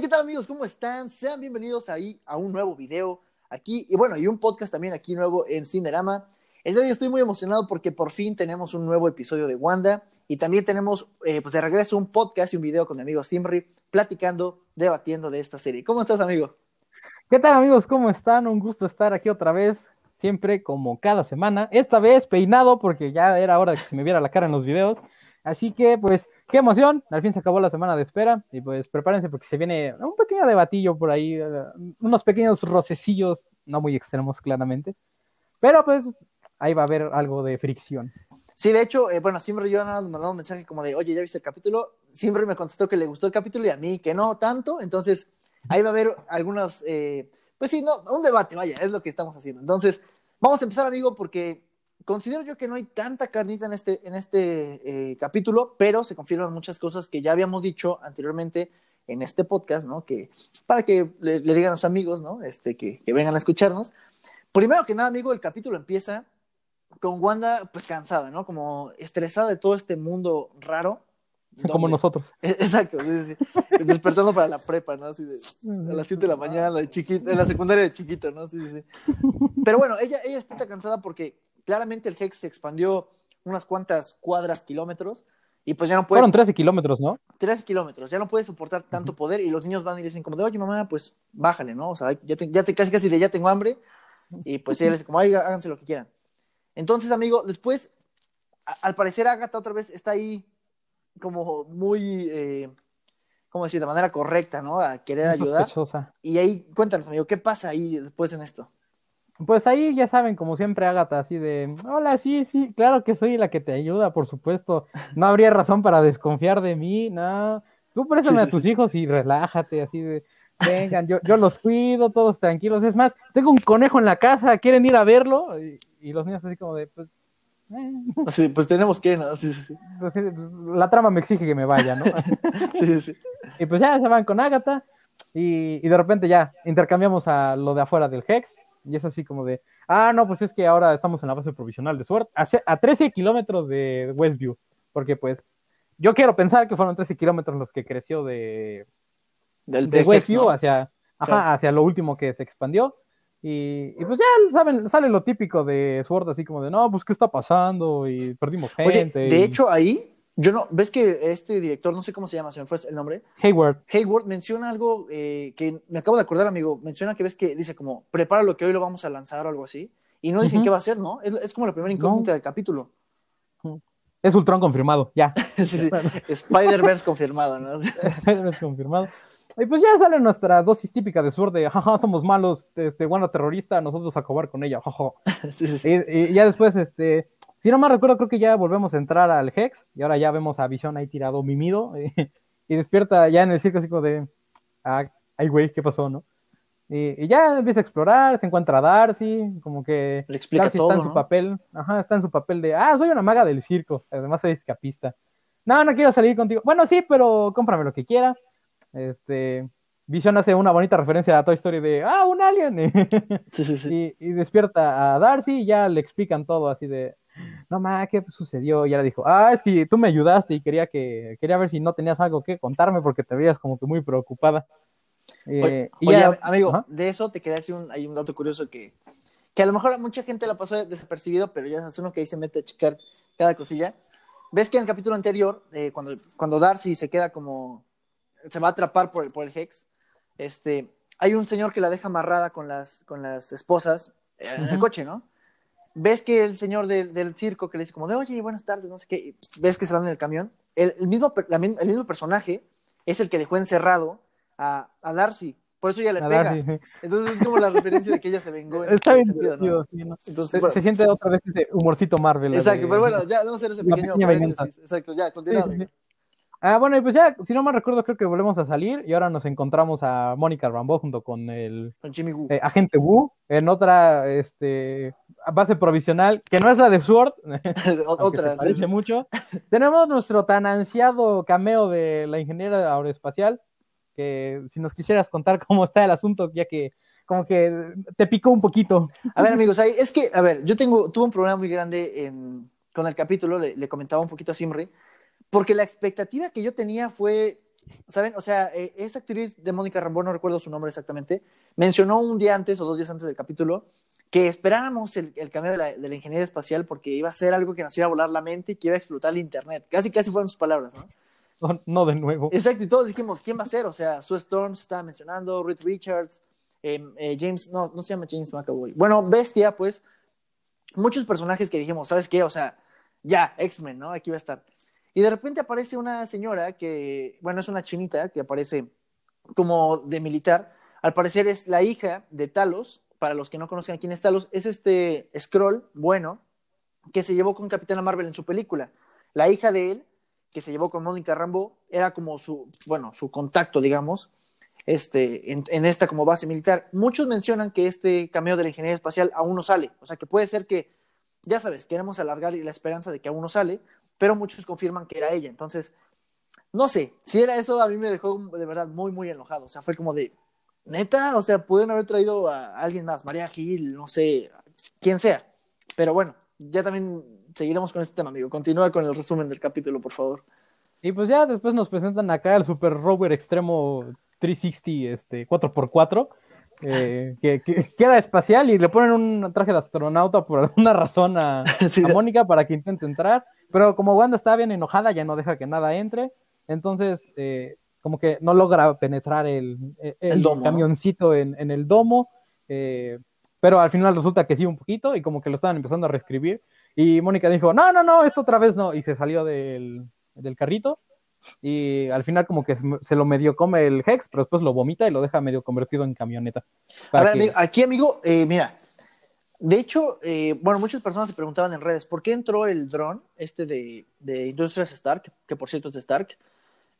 ¿Qué tal amigos? ¿Cómo están? Sean bienvenidos ahí a un nuevo video aquí y bueno, y un podcast también aquí nuevo en Cinerama. El día de hoy estoy muy emocionado porque por fin tenemos un nuevo episodio de Wanda y también tenemos eh, pues de regreso un podcast y un video con mi amigo Simri platicando, debatiendo de esta serie. ¿Cómo estás, amigo? ¿Qué tal amigos? ¿Cómo están? Un gusto estar aquí otra vez, siempre como cada semana. Esta vez peinado porque ya era hora de que se me viera la cara en los videos. Así que, pues, qué emoción. Al fin se acabó la semana de espera. Y pues, prepárense porque se viene un pequeño debatillo por ahí. eh, unos pequeños rocecillos, no muy extremos, claramente. Pero pues, ahí va a haber algo de fricción. Sí, de hecho, eh, bueno, y yo nada más mandamos un mensaje como de, oye, ¿ya viste el capítulo? Simri me contestó que le gustó el capítulo y a mí que no tanto. Entonces, ahí va a haber algunos, eh, pues sí, no, un debate, vaya, es lo que estamos haciendo. Entonces, vamos a empezar, amigo, porque considero yo que no hay tanta carnita en este, en este eh, capítulo, pero se confirman muchas cosas que ya habíamos dicho anteriormente en este podcast, ¿no? Que para que le, le digan a los amigos, ¿no? Este, que, que vengan a escucharnos. Primero que nada, amigo, el capítulo empieza con Wanda, pues cansada, ¿no? Como estresada de todo este mundo raro. Como nosotros. Exacto, sí, sí, despertando para la prepa, ¿no? Así de, a las 7 de la mañana, de chiquita, en la secundaria de chiquito, ¿no? Sí, sí, sí. Pero bueno, ella, ella está cansada porque claramente el Hex se expandió unas cuantas cuadras, kilómetros, y pues ya no puede, Fueron 13 kilómetros, ¿no? tres kilómetros, ya no puede soportar tanto poder, y los niños van y dicen como de, oye mamá, pues bájale, ¿no? O sea, ya te, ya te casi casi de ya tengo hambre, y pues les dice como, ay, háganse lo que quieran. Entonces, amigo, después, a- al parecer Agatha otra vez está ahí como muy, eh, ¿cómo decir? De manera correcta, ¿no? A querer ayudar. Sospechosa. Y ahí, cuéntanos, amigo, ¿qué pasa ahí después en esto? Pues ahí ya saben, como siempre, Agatha, así de, hola, sí, sí, claro que soy la que te ayuda, por supuesto. No habría razón para desconfiar de mí, no. Tú préstame Sí, a tus hijos y relájate, así de, vengan, yo, yo los cuido, todos tranquilos. Es más, tengo un conejo en la casa, ¿quieren ir a verlo? Y, y los niños así como de, pues, eh, pues tenemos que, ¿no? Sí, sí, sí. pues, pues, la trama me exige que me vaya, ¿no? sí, sí, sí. Y pues ya se van con Agatha y, y de repente ya intercambiamos a lo de afuera del Hex y es así como de, ah, no, pues es que ahora estamos en la base provisional de Sword a, a 13 kilómetros de Westview, porque pues yo quiero pensar que fueron 13 kilómetros los que creció de, Del de Westview ¿no? hacia, ajá, hacia lo último que se expandió. Y, y pues ya saben, sale lo típico de Sword, así como de, no, pues qué está pasando y perdimos Oye, gente. de y- hecho, ahí, yo no, ves que este director, no sé cómo se llama, se me fue el nombre, Hayward, Hayward menciona algo eh, que me acabo de acordar, amigo. Menciona que ves que dice como, prepara lo que hoy lo vamos a lanzar o algo así. Y no dicen qué va a ser, ¿no? Es, es como la primera incógnita No. del capítulo. es Ultron confirmado, ya. sí, sí. Spider-Verse confirmado, ¿no? es confirmado. Y pues ya sale nuestra dosis típica de Sword de, jaja, somos malos, este, Wanda terrorista, nosotros a acabar con ella, jaja. sí, sí, sí. Y, y ya después, este, si no me recuerdo, creo que ya volvemos a entrar al Hex, y ahora ya vemos a Visión ahí tirado mimido, y, despierta ya en el circo así como de, ah, ay güey, ¿qué pasó, no? Y, y ya empieza a explorar, se encuentra a Darcy, como que Le explica Darcy todo, está en su papel, ajá, está en su papel de, ah, soy una maga del circo, además soy escapista. No, no quiero salir contigo. Bueno, sí, pero cómprame lo que quiera. Este, Vision hace una bonita referencia a Toy Story de, ah, un alien. Sí, sí, sí. y, y despierta a Darcy y ya le explican todo así de, no ma, ¿qué sucedió? Y ella dijo, ah, es que tú me ayudaste y quería que, quería ver si no tenías algo que contarme porque te veías como que muy preocupada. Eh, Oye, y ya- am- amigo, de eso te quería decir un, hay un dato curioso que, que a lo mejor a mucha gente la pasó desapercibido, pero ya es uno que ahí se mete a checar cada cosilla. ¿Ves que en el capítulo anterior, eh, cuando, cuando Darcy se queda como, se va a atrapar por el, por el Hex, este, hay un señor que la deja amarrada con las, con las esposas eh, en el coche, ¿no? ¿Ves que el señor del, del circo que le dice como de, oye, buenas tardes, no sé qué, ves que se van en el camión? El, el mismo, la el mismo personaje es el que dejó encerrado a, a Darcy. Por eso ella le a pega. Darcy. Entonces es como la referencia de que ella se vengó. en Está bien sentido, ¿no? divertido, sí, ¿no? Entonces, Se, bueno, se siente otra vez ese humorcito Marvel. exacto, de- pero bueno, ya vamos a hacer ese pequeño venganza. paréntesis. Exacto, ya, sí, sí. Ah, bueno, y pues ya, si no me recuerdo, creo que volvemos a salir y ahora nos encontramos a Mónica Rambeau junto con el Con Jimmy Woo. eh, agente Wu en otra este, base provisional que no es la de Sword, Otra. se sí. parece mucho. Tenemos nuestro tan ansiado cameo de la ingeniera aeroespacial, que si nos quisieras contar cómo está el asunto, ya que como que te picó un poquito. A ver, amigos, es que, a ver, yo tengo, tuve un problema muy grande en, con el capítulo, le, le comentaba un poquito a Simri, porque la expectativa que yo tenía fue ¿saben? O sea, eh, esta actriz de Mónica Rambo, no recuerdo su nombre exactamente, mencionó un día antes o dos días antes del capítulo que esperáramos el, el cambio de la, de la, ingeniería espacial porque iba a ser algo que nos iba a volar la mente y que iba a explotar el Internet. Casi, casi fueron sus palabras, ¿no? No, no de nuevo. Exacto, y todos dijimos, ¿quién va a ser? O sea, Sue Storm se estaba mencionando, Reed Richards, eh, eh, James, no, no se llama James McAvoy. Bueno, Bestia, pues, muchos personajes que dijimos, ¿sabes qué? O sea, ya, X-Men, ¿no? Aquí va a estar. Y de repente aparece una señora que, bueno, es una chinita que aparece como de militar. Al parecer es la hija de Talos. Para los que no conocen quién es Talos, es este Scroll, bueno, que se llevó con Capitana Marvel en su película. La hija de él, que se llevó con Mónica Rambo, era como su, bueno, su contacto, digamos, este, en, en, esta como base militar. Muchos mencionan que este cameo de la ingeniería espacial aún no sale. O sea, que puede ser que, ya sabes, queremos alargar la esperanza de que aún no sale, pero muchos confirman que era ella. Entonces, no sé, si era eso, a mí me dejó de verdad muy, muy enojado. O sea, fue como de, neta, o sea, pudieron haber traído a alguien más, María Gil, no sé, quien sea. Pero bueno, ya también seguiremos con este tema, amigo. Continúa con el resumen del capítulo, por favor. Y pues ya después nos presentan acá el Super Rover Extremo 360, este, 4x4. Eh, que, que, queda espacial y le ponen un traje de astronauta por alguna razón a, sí, a Mónica para que intente entrar. Pero como Wanda está bien enojada, ya no deja que nada entre. Entonces, eh, como que no logra penetrar el, el, el domo, camioncito ¿no? en, en, el domo. Eh, pero al final resulta que sí un poquito y como que lo estaban empezando a reescribir. Y Mónica dijo, no, no, no, esto otra vez no. Y se salió del, del carrito. Y al final como que se lo medio come el Hex, pero después lo vomita y lo deja medio convertido en camioneta. A ver, que... amigo, aquí, amigo, eh, mira, de hecho, eh, bueno, muchas personas se preguntaban en redes, ¿por qué entró el dron, este de, de Industrias Stark, que, por cierto es de Stark?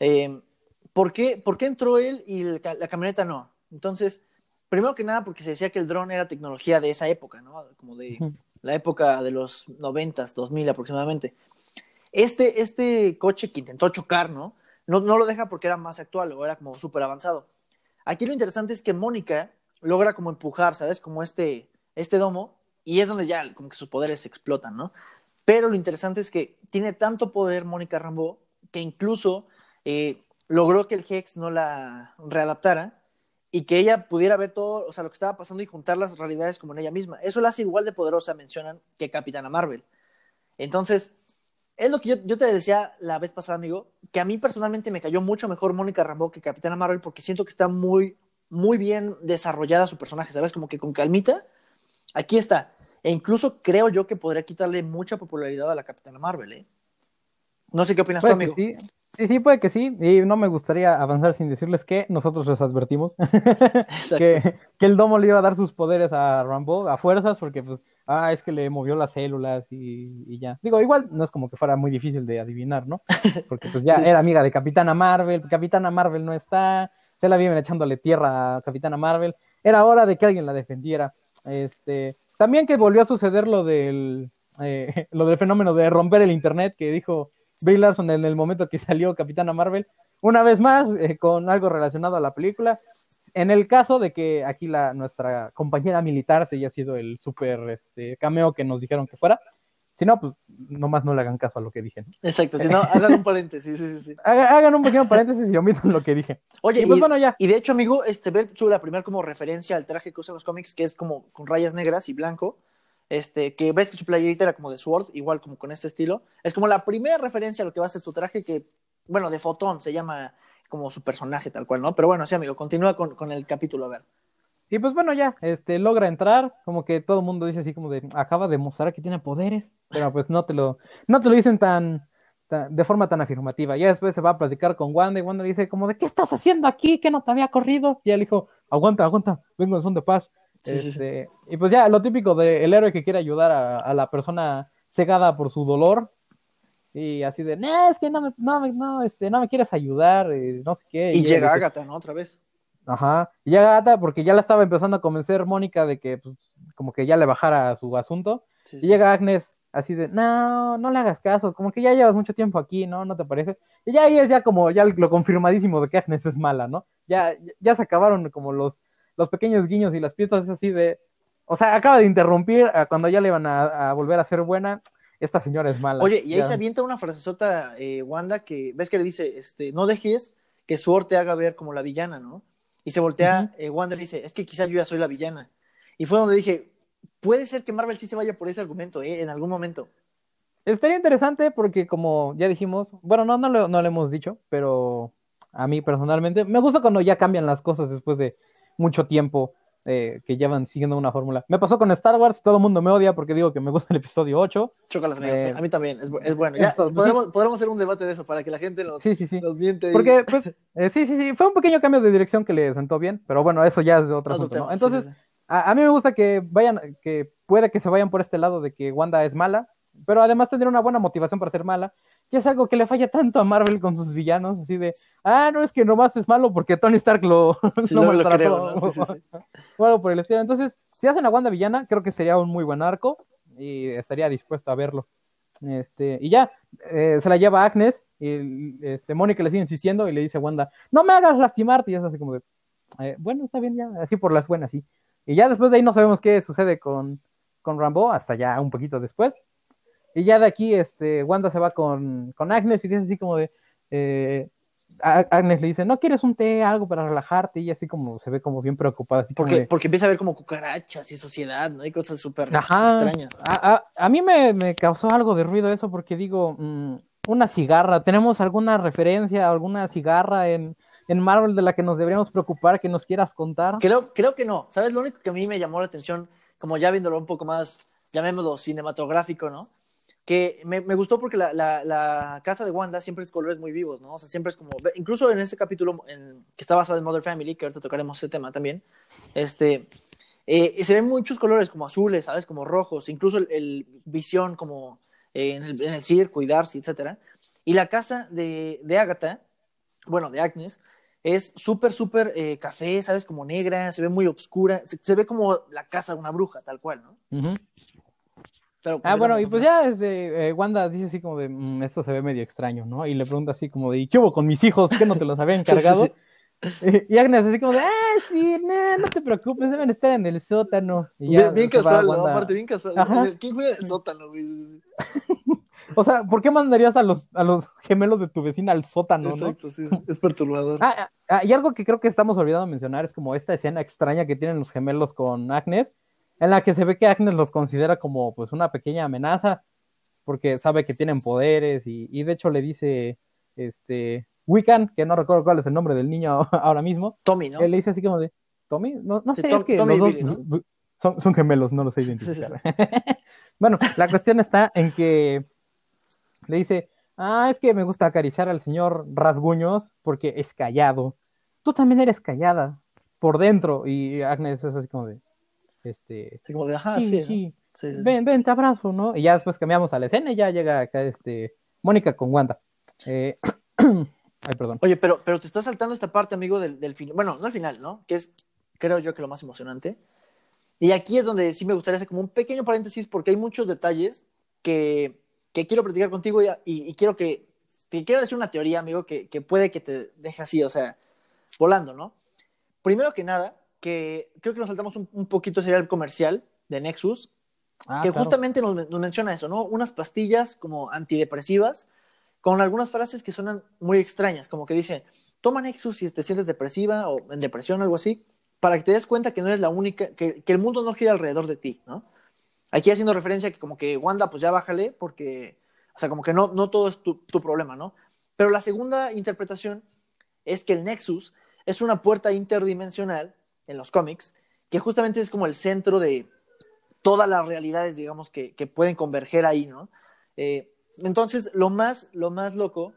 Eh, ¿por, qué, ¿Por qué entró él y el, la camioneta no? Entonces, primero que nada, porque se decía que el dron era tecnología de esa época, ¿no? Como de la época de los 90, 2000 aproximadamente. Este, este coche que intentó chocar, ¿no? ¿no? No lo deja porque era más actual o era como súper avanzado. Aquí lo interesante es que Mónica logra como empujar, ¿sabes? Como este, este domo y es donde ya como que sus poderes explotan, ¿no? Pero lo interesante es que tiene tanto poder Mónica Rambeau que incluso eh, logró que el Hex no la readaptara y que ella pudiera ver todo, o sea, lo que estaba pasando y juntar las realidades como en ella misma. Eso la hace igual de poderosa, mencionan, que Capitana Marvel. Entonces, es lo que yo, yo, te decía la vez pasada, amigo, que a mí personalmente me cayó mucho mejor Mónica Rambeau que Capitana Marvel porque siento que está muy, muy bien desarrollada su personaje, ¿sabes? Como que con calmita, aquí está. E incluso creo yo que podría quitarle mucha popularidad a la Capitana Marvel, ¿eh? No sé qué opinas puede tú, amigo. Sí. sí, sí, puede que sí. Y no me gustaría avanzar sin decirles que nosotros les advertimos que, que, el domo le iba a dar sus poderes a Rambo a fuerzas porque pues ah, es que le movió las células y, y, ya. Digo, igual no es como que fuera muy difícil de adivinar, ¿no? Porque pues ya era amiga de Capitana Marvel, Capitana Marvel no está, se la vienen echándole tierra a Capitana Marvel, era hora de que alguien la defendiera. Este, también que volvió a suceder lo del, eh, lo del fenómeno de romper el internet que dijo Brie Larson en el momento que salió Capitana Marvel, una vez más eh, con algo relacionado a la película, en el caso de que aquí la, nuestra compañera militar se haya sido el super este, cameo que nos dijeron que fuera, si no, pues nomás no le hagan caso a lo que dije. ¿no? Exacto, si no, hagan un paréntesis, sí, sí, sí. Hagan un pequeño paréntesis y omitan lo que dije. Oye, y, pues, y, bueno, ya. y de hecho, amigo, este Bell sube la primera como referencia al traje que usan los cómics, que es como con rayas negras y blanco, este, que ves que su playerita era como de Sword, igual como con este estilo. Es como la primera referencia a lo que va a ser su traje, que, bueno, de Fotón se llama como su personaje tal cual, ¿no? Pero bueno, sí, amigo, continúa con, con el capítulo, a ver. Y pues bueno, ya, este, logra entrar, como que todo el mundo dice así como de, acaba de mostrar que tiene poderes, pero pues no te lo, no te lo dicen tan, tan, de forma tan afirmativa. Ya después se va a platicar con Wanda y Wanda le dice como de, ¿qué estás haciendo aquí? Que no te había corrido. Y él dijo, aguanta, aguanta, vengo en son de paz. Este. Y pues ya, lo típico del de héroe que quiere ayudar a, a, la persona cegada por su dolor. Y así de, no, es que no me, no, me, no, este, no me quieres ayudar, eh, no sé qué. Y, y llega Agatha, ¿no? Otra vez. Ajá. Y llega Agatha porque ya la estaba empezando a convencer Mónica de que, pues, como que ya le bajara su asunto. Sí, y llega Agnes así de, no, no le hagas caso, como que ya llevas mucho tiempo aquí, ¿no? ¿No te parece? Y ya ahí es ya como, ya lo confirmadísimo de que Agnes es mala, ¿no? Ya, ya se acabaron como los, los pequeños guiños y las piezas así de, o sea, acaba de interrumpir a cuando ya le van a, a volver a ser buena, esta señora es mala. Oye, y ahí ya. se avienta una frasezota, eh, Wanda, que ves que le dice, este, no dejes que Sword te haga ver como la villana, ¿no? Y se voltea, eh, Wanda le dice, es que quizás yo ya soy la villana. Y fue donde dije, puede ser que Marvel sí se vaya por ese argumento, ¿eh? En algún momento. Estaría interesante porque como ya dijimos, bueno, no, no, lo, no lo hemos dicho, pero a mí personalmente me gusta cuando ya cambian las cosas después de mucho tiempo eh, que llevan siguiendo una fórmula. Me pasó con Star Wars, todo el mundo me odia porque digo que me gusta el episodio 8. Chócalas, eh, a mí también, es, es bueno. Ya, podremos, podremos, hacer un debate de eso para que la gente nos, sí, sí, sí. nos miente. Porque, pues, eh, sí, sí, sí, fue un pequeño cambio de dirección que le sentó bien, pero bueno, eso ya es de otro asunto, ¿no? Entonces, sí, a, a, mí me gusta que vayan, que puede que se vayan por este lado de que Wanda es mala, pero además tendría una buena motivación para ser mala, que es algo que le falla tanto a Marvel con sus villanos, así de, ah, no es que nomás es malo porque Tony Stark lo, sí, lo, lo creo, ¿no? sí, o algo por el estilo. Entonces, si hacen a Wanda villana, creo que sería un muy buen arco y estaría dispuesto a verlo. Este, y ya, eh, se la lleva Agnes y este, Mónica le sigue insistiendo y le dice a Wanda, no me hagas lastimarte, y es así como de, eh, bueno, está bien ya, así por las buenas, sí. Y ya después de ahí no sabemos qué sucede con, con Rambo, hasta ya un poquito después. Y ya de aquí, este, Wanda se va con, con Agnes y dice así como de, eh, Agnes le dice, ¿no quieres un té, algo para relajarte? Y así como se ve como bien preocupada. Así porque, de... porque empieza a ver como cucarachas y sociedad, ¿no? Hay cosas súper extrañas. A, a, a mí me, me, causó algo de ruido eso porque digo, mmm, una cigarra, ¿tenemos alguna referencia, alguna cigarra en, en Marvel de la que nos deberíamos preocupar, que nos quieras contar? Creo, creo que no. ¿Sabes? Lo único que a mí me llamó la atención, como ya viéndolo un poco más, llamémoslo cinematográfico, ¿no? Que me, me, gustó porque la, la, la, casa de Wanda siempre es colores muy vivos, ¿no? O sea, siempre es como, incluso en este capítulo en, que está basado en Mother Family, que ahorita tocaremos ese tema también, este, eh, se ven muchos colores como azules, ¿sabes? Como rojos, incluso el, el visión como eh, en, el, en, el, circo y Darcy, etcétera. Y la casa de, de Agatha, bueno, de Agnes, es súper, súper eh, café, ¿sabes? Como negra, se ve muy oscura, se, se, ve como la casa de una bruja, tal cual, ¿no? Uh -huh. Pero, ah, bueno, y pues ya desde eh, Wanda dice así como de, mmm, esto se ve medio extraño, ¿no? Y le pregunta así como de, ¿y qué hubo con mis hijos? ¿Qué no te los había encargado? sí, sí, sí. Y Agnes así como de, ah, sí, no, no te preocupes, deben estar en el sótano. Y ya, bien, bien casual, ¿no? Aparte, bien casual. Ajá. ¿Quién juega en el sótano, güey? o sea, ¿por qué mandarías a los, a los gemelos de tu vecina al sótano, Exacto, no? sí, es perturbador. Ah, ah, y algo que creo que estamos olvidando mencionar es como esta escena extraña que tienen los gemelos con Agnes, en la que se ve que Agnes los considera como pues una pequeña amenaza, porque sabe que tienen poderes y, y de hecho le dice este Wiccan, que no recuerdo cuál es el nombre del niño ahora mismo. Tommy, ¿no? Él le dice así como de, ¿Tommy? No, no sí, sé, Tom, es que Tommy los Billy, dos ¿no? son, son, gemelos, no lo sé identificar. Sí, sí. bueno, la cuestión está en que le dice, ah, es que me gusta acariciar al señor Rasguños porque es callado. Tú también eres callada por dentro. Y Agnes es así como de, este, sí, como de, ajá, sí, sí, sí. Ven, ven, te abrazo, ¿no? Y ya después cambiamos a la escena y ya llega acá este Mónica con Wanda. Eh... Ay, perdón. Oye, pero, pero te estás saltando esta parte, amigo, del, del final. Bueno, no al final, ¿no? Que es, creo yo, que lo más emocionante. Y aquí es donde sí me gustaría hacer como un pequeño paréntesis porque hay muchos detalles que, que quiero platicar contigo y, y, y quiero que, te quiero decir una teoría, amigo, que, que puede que te deje así, o sea, volando, ¿no? Primero que nada, que creo que nos saltamos un, un poquito sería el comercial de Nexus, ah, que claro. justamente nos, nos, menciona eso, ¿no? Unas pastillas como antidepresivas con algunas frases que suenan muy extrañas, como que dice, toma Nexus si te sientes depresiva o en depresión algo así, para que te des cuenta que no eres la única, que, que el mundo no gira alrededor de ti, ¿no? Aquí haciendo referencia a que como que Wanda, pues ya bájale, porque, o sea, como que no, no todo es tu, tu problema, ¿no? Pero la segunda interpretación es que el Nexus es una puerta interdimensional en los cómics, que justamente es como el centro de todas las realidades, digamos, que, que pueden converger ahí, ¿no? Eh, entonces, lo más, lo más loco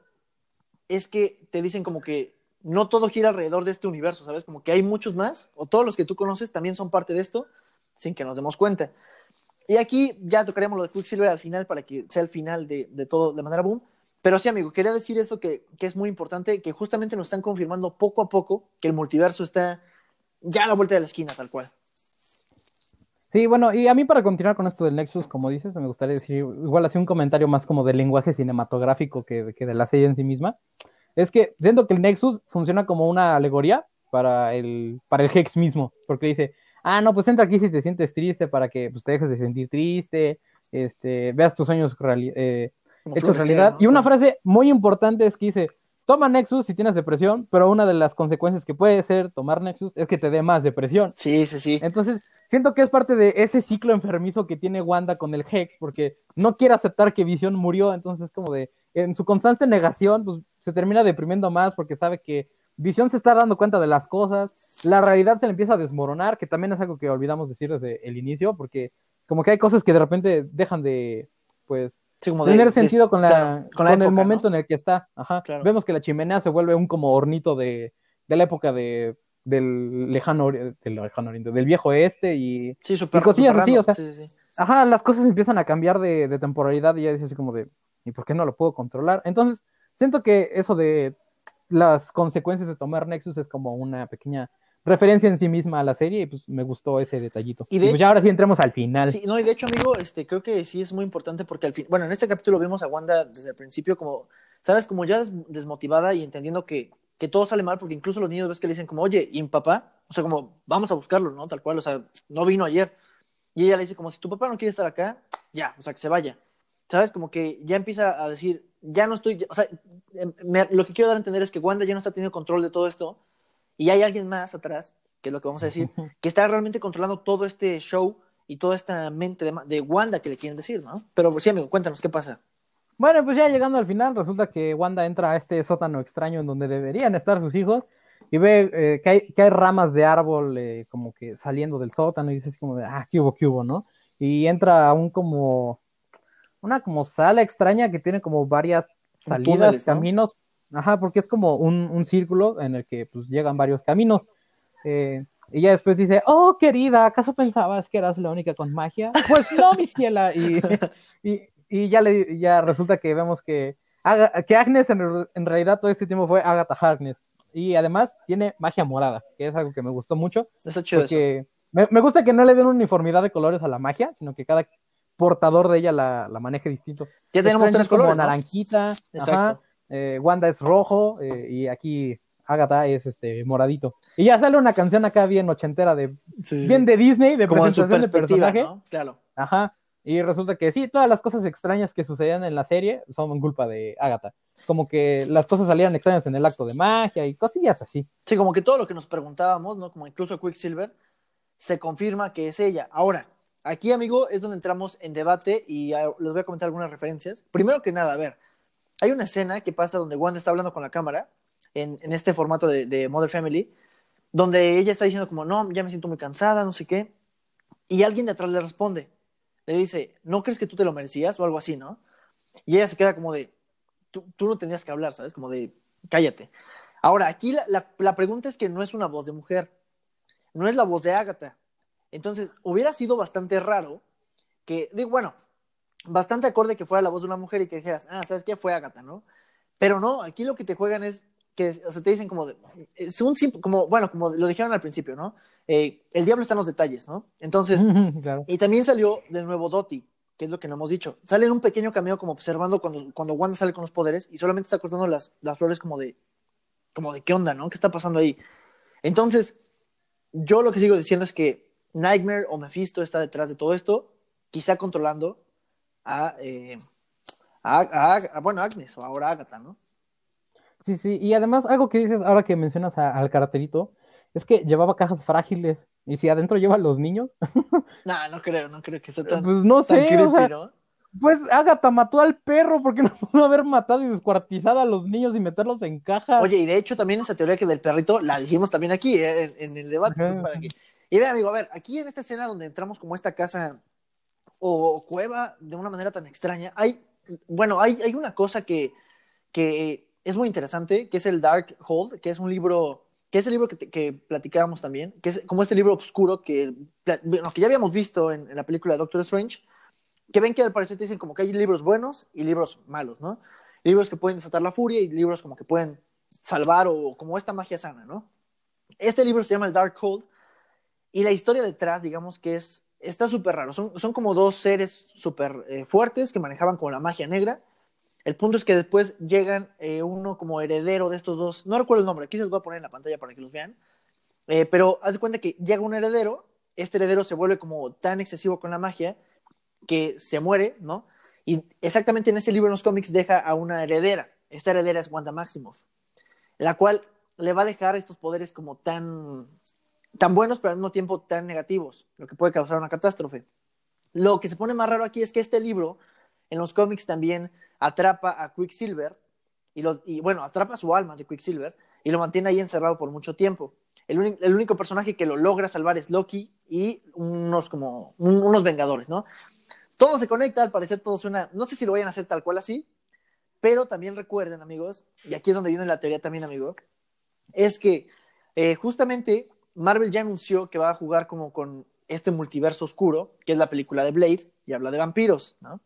es que te dicen como que no todo gira alrededor de este universo, ¿sabes? Como que hay muchos más, o todos los que tú conoces también son parte de esto, sin que nos demos cuenta. Y aquí ya tocaremos lo de Quicksilver al final para que sea el final de, de todo de manera boom. Pero sí, amigo, quería decir esto que, que, es muy importante, que justamente nos están confirmando poco a poco que el multiverso está ya a la vuelta de la esquina, tal cual. Sí, bueno, y a mí para continuar con esto del Nexus, como dices, me gustaría decir igual así un comentario más como del lenguaje cinematográfico que, que de la serie en sí misma. Es que siento que el Nexus funciona como una alegoría para el, para el Hex mismo, porque dice, ah, no, pues entra aquí si te sientes triste para que pues, te dejes de sentir triste, este, veas tus sueños reali eh, hechos realidad. Y una frase muy importante es que dice, toma Nexus si tienes depresión, pero una de las consecuencias que puede ser tomar Nexus es que te dé más depresión. Sí, sí, sí. Entonces, siento que es parte de ese ciclo enfermizo que tiene Wanda con el Hex, porque no quiere aceptar que Visión murió, entonces como de, en su constante negación, pues se termina deprimiendo más porque sabe que Visión se está dando cuenta de las cosas, la realidad se le empieza a desmoronar, que también es algo que olvidamos decir desde el inicio, porque como que hay cosas que de repente dejan de, pues, tener sentido con, la, con, el momento en el que está. Ajá. Vemos que la chimenea se vuelve un como hornito de, de la época de, del lejano, del lejano oriente, del viejo este y, sí, super, cosillas así, o sea, ajá, las cosas empiezan a cambiar de, de temporalidad y ya dices así como de, ¿y por qué no lo puedo controlar? Entonces, siento que eso de las consecuencias de tomar Nexus es como una pequeña referencia en sí misma a la serie y pues me gustó ese detallito. Y, pues ya ahora sí entremos al final. Sí, no, y de hecho, amigo, este, creo que sí es muy importante porque al fin, bueno, en este capítulo vemos a Wanda desde el principio como, sabes, como ya desmotivada y entendiendo que, que todo sale mal porque incluso los niños ves que le dicen como, oye, ¿y mi papá? O sea, como, vamos a buscarlo, ¿no? Tal cual, o sea, no vino ayer. Y ella le dice como, si tu papá no quiere estar acá, ya, o sea, que se vaya. ¿Sabes? Como que ya empieza a decir, ya no estoy, o sea, em, lo que quiero dar a entender es que Wanda ya no está teniendo control de todo esto y hay alguien más atrás, que es lo que vamos a decir, que está realmente controlando todo este show y toda esta mente de, de Wanda que le quieren decir, ¿no? Pero sí, amigo, cuéntanos, ¿qué pasa? Bueno, pues ya llegando al final, resulta que Wanda entra a este sótano extraño en donde deberían estar sus hijos y ve eh, que, hay, que hay ramas de árbol eh, como que saliendo del sótano y dice así como de, ah, qué hubo, qué hubo, ¿no? Y entra a un como, una como sala extraña que tiene como varias salidas, caminos, Ajá, porque es como un, un círculo en el que pues llegan varios caminos. Eh, y ya después dice, oh, querida, ¿acaso pensabas que eras la única con magia? Pues no, mi ciela. Y, y, y ya, le, ya resulta que vemos que, que Agnes en, en, realidad todo este tiempo fue Agatha Harkness. Y además tiene magia morada, que es algo que me gustó mucho. Está chido porque Me, me, gusta que no le den uniformidad de colores a la magia, sino que cada portador de ella la, la maneje distinto. Ya tenemos tres colores. Como naranjita. Exacto. Ajá, eh, Wanda es rojo eh, y aquí Agatha es este moradito. Y ya sale una canción acá bien ochentera de sí, bien de Disney, de Como presentación de personaje. ¿no? Claro. Ajá. Y resulta que sí, todas las cosas extrañas que sucedían en la serie son culpa de Agatha. Como que las cosas salían extrañas en el acto de magia y cosillas así. Sí, como que todo lo que nos preguntábamos, ¿no? Como incluso Quicksilver, se confirma que es ella. Ahora, aquí, amigo, es donde entramos en debate y uh, les voy a comentar algunas referencias. Primero que nada, a ver, hay una escena que pasa donde Wanda está hablando con la cámara, en, este formato de, de, Mother Family, donde ella está diciendo como, no, ya me siento muy cansada, no sé qué, y alguien de atrás le responde, le dice, ¿no crees que tú te lo merecías? O algo así, ¿no? Y ella se queda como de, tú, tú no tenías que hablar, ¿sabes? Como de, cállate. Ahora, aquí la, la, la, pregunta es que no es una voz de mujer, no es la voz de Agatha. Entonces, hubiera sido bastante raro que, digo, bueno, bastante acorde que fuera la voz de una mujer y que dijeras, ah, ¿sabes qué? Fue Agatha, ¿no? Pero no, aquí lo que te juegan es que, o sea, te dicen como, de, es un como, bueno, como lo dijeron al principio, ¿no? Eh, el diablo está en los detalles, ¿no? Entonces, claro. y también salió de nuevo Dottie, que es lo que no hemos dicho. Sale en un pequeño cameo como observando cuando, cuando Wanda sale con los poderes y solamente está cortando las, las flores como de, como de qué onda, ¿no? ¿Qué está pasando ahí? Entonces, yo lo que sigo diciendo es que Nightmare o Mephisto está detrás de todo esto, quizá controlando a, eh, a, a, a, bueno, Agnes o ahora Agatha, ¿no? Sí, sí, y además algo que dices ahora que mencionas al carterito, es que llevaba cajas frágiles, y si adentro lleva a los niños. no, no creo, no creo que sea tan Pues no sé, creepy, o sea, ¿no? pues Agatha mató al perro, porque no pudo haber matado y descuartizado a los niños y meterlos en cajas? Oye, y de hecho también esa teoría que del perrito la dijimos también aquí, eh, en, en, el debate. Ajá. Para que... Y ve, amigo, a ver, aquí en esta escena donde entramos como esta casa o cueva de una manera tan extraña, hay, bueno, hay, hay una cosa que, que es muy interesante, que es el Dark Hold, que es un libro, que es el libro que, que platicábamos también, que es como este libro oscuro que, bueno, que ya habíamos visto en, en, la película Doctor Strange, que ven que al parecer te dicen como que hay libros buenos y libros malos, ¿no? Libros que pueden desatar la furia y libros como que pueden salvar o como esta magia sana, ¿no? Este libro se llama el Dark Hold y la historia detrás, digamos que es está súper raro. Son, son, como dos seres súper eh, fuertes que manejaban como la magia negra. El punto es que después llegan eh, uno como heredero de estos dos. No recuerdo el nombre, aquí se los voy a poner en la pantalla para que los vean. Eh, pero haz de cuenta que llega un heredero. Este heredero se vuelve como tan excesivo con la magia que se muere, ¿no? Y exactamente en ese libro en los cómics deja a una heredera. Esta heredera es Wanda Maximoff. la cual le va a dejar estos poderes como tan, tan buenos, pero al mismo tiempo tan negativos, lo que puede causar una catástrofe. Lo que se pone más raro aquí es que este libro, en los cómics también atrapa a Quicksilver, y, y bueno, atrapa su alma de Quicksilver, y lo mantiene ahí encerrado por mucho tiempo. El, el único personaje que lo logra salvar es Loki y unos como unos Vengadores, ¿no? Todo se conecta, al parecer todo suena, no sé si lo vayan a hacer tal cual así, pero también recuerden, amigos, y aquí es donde viene la teoría también, amigo, es que eh, justamente Marvel ya anunció que va a jugar como con este multiverso oscuro, que es la película de Blade, y habla de vampiros, ¿no?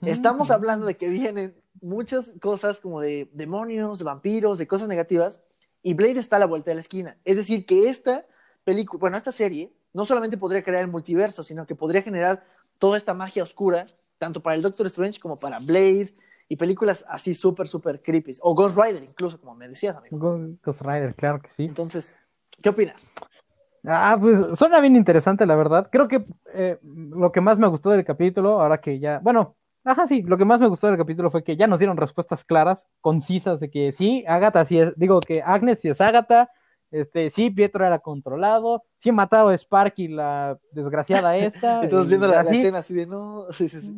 Estamos hablando de que vienen muchas cosas como de demonios, de vampiros, de cosas negativas, y Blade está a la vuelta de la esquina. Es decir, que esta película, bueno, esta serie, no solamente podría crear el multiverso, sino que podría generar toda esta magia oscura, tanto para el Doctor Strange como para Blade, y películas así súper, súper creepy. O Ghost Rider, incluso, como me decías, amigo. Ghost Rider, claro que sí. Entonces, ¿qué opinas? Ah, pues suena bien interesante, la verdad. Creo que eh, lo que más me gustó del capítulo, ahora que ya, bueno, ajá, sí, lo que más me gustó del capítulo fue que ya nos dieron respuestas claras, concisas, de que sí, Agatha sí es, digo que Agnes sí es Agatha, este, sí, Pietro era controlado, sí matado a Sparky, la desgraciada esta. y todos viendo la, escena así de no, sí, sí, sí.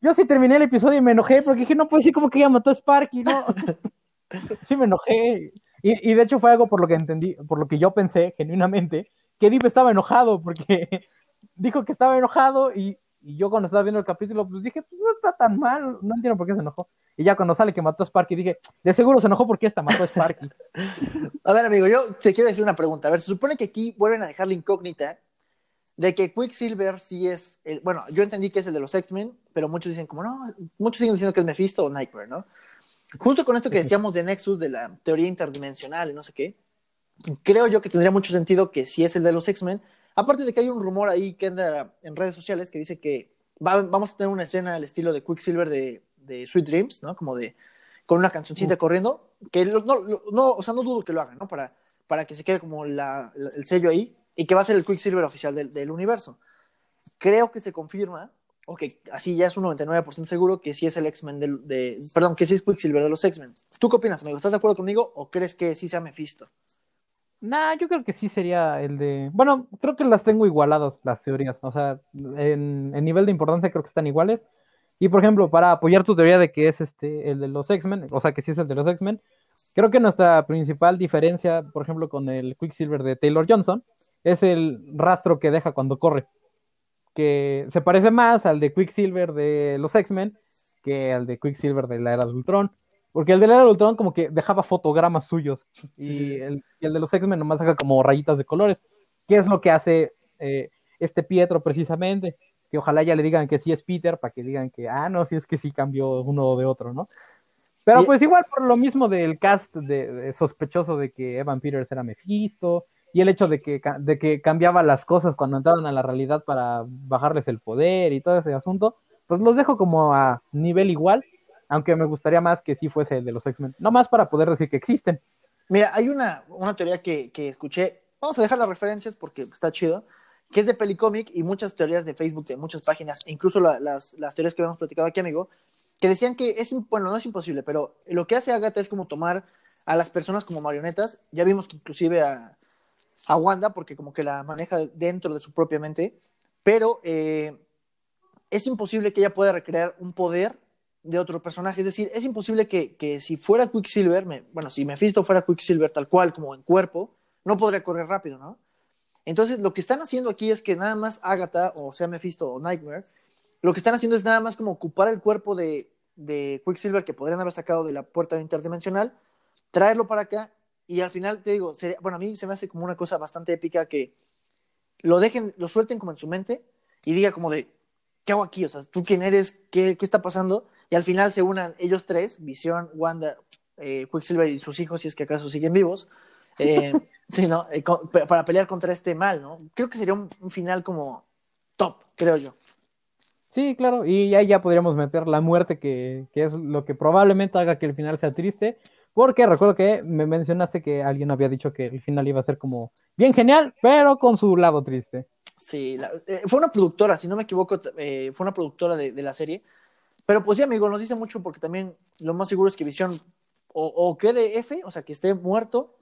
Yo sí terminé el episodio y me enojé porque dije, no puede ser como que ella mató a Sparky, ¿no? sí me enojé. Y, de hecho fue algo por lo que entendí, por lo que yo pensé genuinamente, que Deep estaba enojado porque dijo que estaba enojado y, y, yo cuando estaba viendo el capítulo, pues dije, pues no está tan mal, no entiendo por qué se enojó. Y ya cuando sale que mató a Sparky, dije, de seguro se enojó porque esta mató a Sparky. a ver, amigo, yo te quiero decir una pregunta. A ver, se supone que aquí vuelven a dejar la incógnita de que Quicksilver sí es, el, bueno, yo entendí que es el de los X-Men, pero muchos dicen como, no, muchos siguen diciendo que es Mephisto o Nightmare, ¿no? Justo con esto que decíamos de Nexus, de la teoría interdimensional y no sé qué, creo yo que tendría mucho sentido que si es el de los X-Men, aparte de que hay un rumor ahí que anda en redes sociales que dice que vamos a tener una escena al estilo de Quicksilver de, de Sweet Dreams, ¿no? Como de, con una cancioncita corriendo, que no, no, o sea, no dudo que lo hagan, ¿no? Para, para que se quede como la, el sello ahí y que va a ser el Quicksilver oficial del, del universo. Creo que se confirma ok, así ya es un 99% seguro que sí es el X-Men de, perdón, que sí es Quicksilver de los X-Men. ¿Tú qué opinas, amigo? ¿Estás de acuerdo conmigo o crees que sí sea Mephisto? Nah, yo creo que sí sería el de, bueno, creo que las tengo igualadas las teorías, o sea, en, nivel de importancia creo que están iguales. Y por ejemplo, para apoyar tu teoría de que es este el de los X-Men, o sea, que sí es el de los X-Men, creo que nuestra principal diferencia, por ejemplo, con el Quicksilver de Taylor Johnson, es el rastro que deja cuando corre que se parece más al de Quicksilver de los X-Men que al de Quicksilver de la era de Ultron. Porque el de la era de Ultron como que dejaba fotogramas suyos y el, de los X-Men nomás deja como rayitas de colores. ¿Qué es lo que hace eh, este Pietro precisamente? Que ojalá ya le digan que sí es Peter para que digan que, ah, no, sí es que sí cambió uno de otro, ¿no? Pero pues igual por lo mismo del cast de, sospechoso de que Evan Peters era Mephisto, y el hecho de que, de que cambiaba las cosas cuando entraban a la realidad para bajarles el poder y todo ese asunto, pues los dejo como a nivel igual, aunque me gustaría más que sí fuese el de los X-Men, no más para poder decir que existen. Mira, hay una, una teoría que, que escuché, vamos a dejar las referencias porque está chido, que es de Pelicomic y muchas teorías de Facebook de muchas páginas, incluso las, las teorías que habíamos platicado aquí, amigo, que decían que es, bueno, no es imposible, pero lo que hace Agatha es como tomar a las personas como marionetas, ya vimos que inclusive a, a Wanda porque como que la maneja dentro de su propia mente, pero eh, es imposible que ella pueda recrear un poder de otro personaje, es decir, es imposible que, que si fuera Quicksilver, me, bueno, si Mephisto fuera Quicksilver tal cual, como en cuerpo, no podría correr rápido, ¿no? Entonces, lo que están haciendo aquí es que nada más Agatha, o sea Mephisto o Nightmare, lo que están haciendo es nada más como ocupar el cuerpo de, de Quicksilver que podrían haber sacado de la puerta interdimensional, traerlo para acá y al final te digo, sería, bueno, a mí se me hace como una cosa bastante épica que lo dejen, lo suelten como en su mente y diga como de, ¿qué hago aquí? O sea, ¿tú quién eres? ¿Qué, qué está pasando? Y al final se unan ellos tres, Visión, Wanda, eh, Quicksilver y sus hijos, si es que acaso siguen vivos, eh, sí, ¿no? Eh, para pelear contra este mal, ¿no? Creo que sería un, un, final como top, creo yo. Sí, claro, y ahí ya podríamos meter la muerte, que, que es lo que probablemente haga que el final sea triste, porque recuerdo que me mencionaste que alguien había dicho que el final iba a ser como bien genial, pero con su lado triste. Sí, eh, fue una productora, si no me equivoco, eh, fue una productora de, la serie. Pero pues sí, amigo, nos dice mucho porque también lo más seguro es que Visión o, o quede F, o sea, que esté muerto,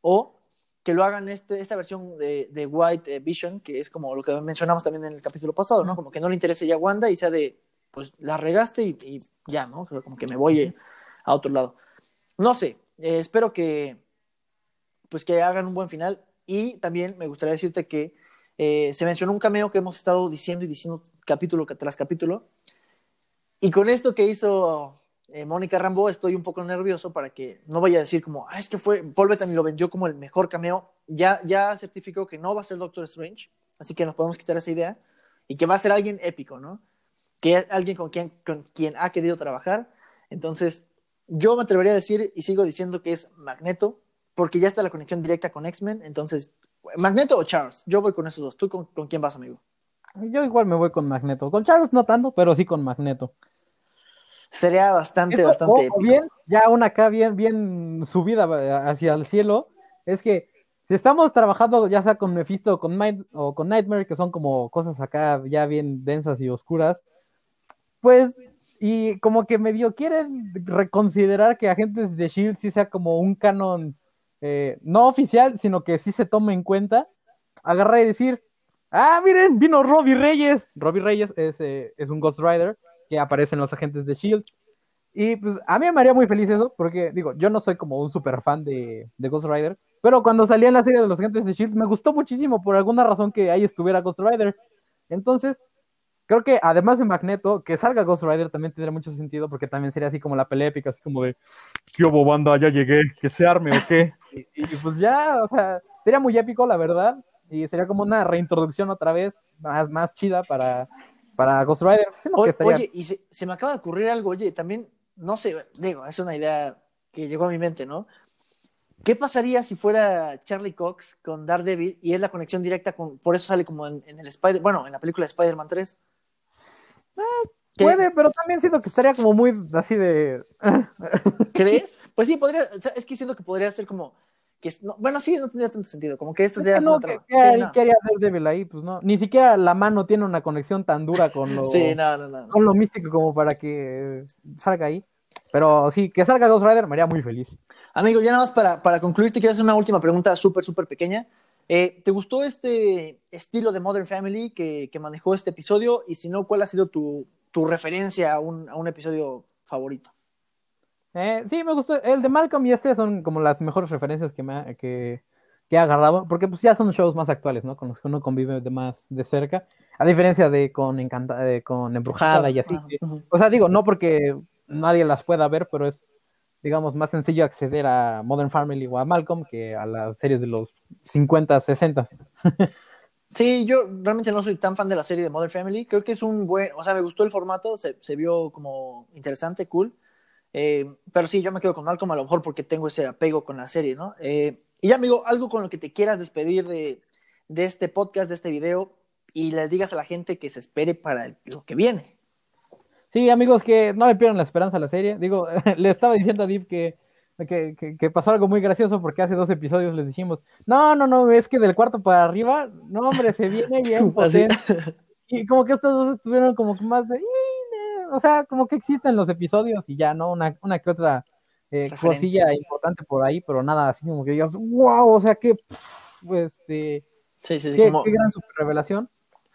o que lo hagan este, esta versión de, de White eh, Vision, que es como lo que mencionamos también en el capítulo pasado, ¿no? Como que no le interese ya Wanda y sea de, pues la regaste y, y ya, ¿no? Como que me voy a otro lado. No sé, eh, espero que, pues que hagan un buen final y también me gustaría decirte que eh, se mencionó un cameo que hemos estado diciendo y diciendo capítulo tras capítulo. Y con esto que hizo eh, Mónica Rambo, estoy un poco nervioso para que no vaya a decir como, ah, es que fue, Paul Bettany lo vendió como el mejor cameo. Ya, ya certificó que no va a ser Doctor Strange, así que nos podemos quitar esa idea. Y que va a ser alguien épico, ¿no? Que es alguien con quien, con quien ha querido trabajar. Entonces, yo me atrevería a decir y sigo diciendo que es Magneto, porque ya está la conexión directa con X-Men. Entonces, Magneto o Charles, yo voy con esos dos. ¿Tú con, con quién vas, amigo? Yo igual me voy con Magneto. Con Charles no tanto, pero sí con Magneto. Sería bastante, bastante. O, bien, ya una acá bien, bien subida hacia el cielo, es que si estamos trabajando ya sea con Mephisto o con, Mind, o con Nightmare, que son como cosas acá ya bien densas y oscuras, pues, y como que medio quieren reconsiderar que Agentes de Shield sí sea como un canon eh, no oficial, sino que sí se tome en cuenta, agarrar y decir, ah, miren, vino Robbie Reyes. Robbie Reyes es, eh, es un Ghost Rider que aparecen los agentes de Shield. Y pues a mí me haría muy feliz eso, porque digo, yo no soy como un super fan de, de Ghost Rider, pero cuando salía en la serie de los agentes de Shield me gustó muchísimo por alguna razón que ahí estuviera Ghost Rider. Entonces, creo que además de Magneto, que salga Ghost Rider también tendría mucho sentido, porque también sería así como la pelea épica, así como de, ¿qué hubo banda? Ya llegué, que se arme o qué. Y, y, pues ya, o sea, sería muy épico, la verdad, y sería como una reintroducción otra vez, más, más chida para, para Ghost Rider. Oye, estaría... oye, y se, se, me acaba de ocurrir algo, oye, también, no sé, digo, es una idea que llegó a mi mente, ¿no? ¿Qué pasaría si fuera Charlie Cox con Daredevil y es la conexión directa con, por eso sale como en, en el Spider, bueno, en la película de Spider-Man 3? Puede, pero también siento que estaría como muy así de... ¿Crees? Pues sí, podría, es que siento que podría ser como que no, bueno, sí, no tendría tanto sentido, como que esto es sea que no, que, que, sí, no. que haría Daredevil ahí, pues no, ni siquiera la mano tiene una conexión tan dura con lo, sí, no, con lo místico como para que salga ahí, pero sí, que salga Ghost Rider me haría muy feliz. Amigo, ya nada más para, para concluir, te quiero hacer una última pregunta súper, súper pequeña. Eh, ¿Te gustó este estilo de Modern Family que, que, manejó este episodio? Y si no, ¿cuál ha sido tu, tu referencia a un, a un episodio favorito? Eh, sí, me gustó. El de Malcolm y este son como las mejores referencias que me ha, que, que he agarrado, porque pues ya son shows más actuales, ¿no? Con los que uno convive de más de cerca, a diferencia de con Encanta, de, con Embrujada y así. Uh -huh. O sea, digo, no porque nadie las pueda ver, pero es, digamos, más sencillo acceder a Modern Family o a Malcolm que a las series de los 50, 60. Sí, yo realmente no soy tan fan de la serie de Modern Family. Creo que es un buen, o sea, me gustó el formato, se, vio como interesante, cool. Eh, pero sí, yo me quedo con Malcolm a lo mejor porque tengo ese apego con la serie, ¿no? Eh, y ya, amigo, algo con lo que te quieras despedir de, de este podcast, de este video, y le digas a la gente que se espere para lo que viene. Sí, amigos, que no le pierdan la esperanza a la serie. Digo, le estaba diciendo a Deep que, que, que, que, pasó algo muy gracioso porque hace dos episodios les dijimos, no, no, no, es que del cuarto para arriba, no, hombre, se viene bien potente. y como que estos dos estuvieron como que más de, o sea, como que existen los episodios y ya, ¿no? Una, una que otra eh, cosilla importante por ahí, pero nada, así como que digas, wow, o sea, que, pues, este, sí, sí, sí, qué, como... qué gran super revelación.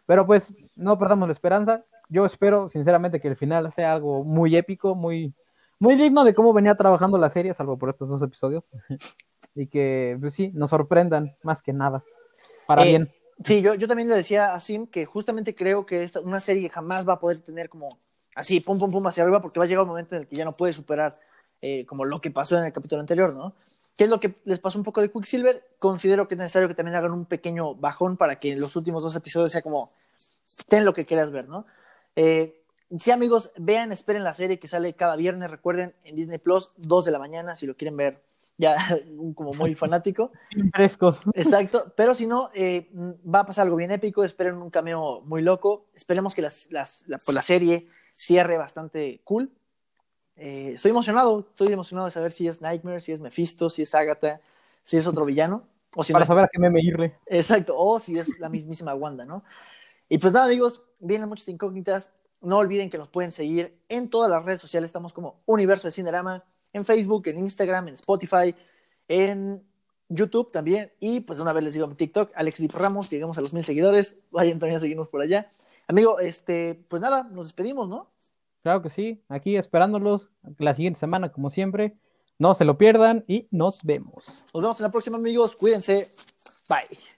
Pero pues, no perdamos la esperanza. Yo espero, sinceramente, que el final sea algo muy épico, muy, muy digno de cómo venía trabajando la serie, salvo por estos dos episodios. y que, pues sí, nos sorprendan más que nada. Para eh, bien. Sí, yo, yo también le decía a Sim que justamente creo que esta, una serie jamás va a poder tener como así, pum, pum, pum, hacia arriba, porque va a llegar un momento en el que ya no puede superar eh, como lo que pasó en el capítulo anterior, ¿no? ¿Qué es lo que les pasó un poco de Quicksilver? Considero que es necesario que también hagan un pequeño bajón para que en los últimos dos episodios sea como, ten lo que quieras ver, ¿no? Eh, sí, amigos, vean, esperen la serie que sale cada viernes, recuerden, en Disney Plus, 2 de la mañana, si lo quieren ver ya como muy fanático. Frescos. Exacto, pero si no, eh, va a pasar algo bien épico, esperen un cameo muy loco, esperemos que las, las, la, pues la serie cierre bastante cool. Eh, estoy emocionado, estoy emocionado de saber si es Nightmare, si es Mephisto, si es Agatha, si es otro villano. O si Para no es... saber a qué meme irle. Exacto, o si es la mismísima Wanda, ¿no? Y pues nada, amigos, vienen muchas incógnitas. No olviden que nos pueden seguir en todas las redes sociales. Estamos como Universo de Cinerama, en Facebook, en Instagram, en Spotify, en YouTube también. Y pues de una vez les digo mi TikTok, Alex Dip Ramos, llegamos a los mil seguidores. Vayan también a seguirnos por allá. Amigo, este, pues nada, nos despedimos, ¿no? Claro que sí, aquí esperándolos la siguiente semana, como siempre. No se lo pierdan y nos vemos. Nos vemos en la próxima, amigos. Cuídense. Bye.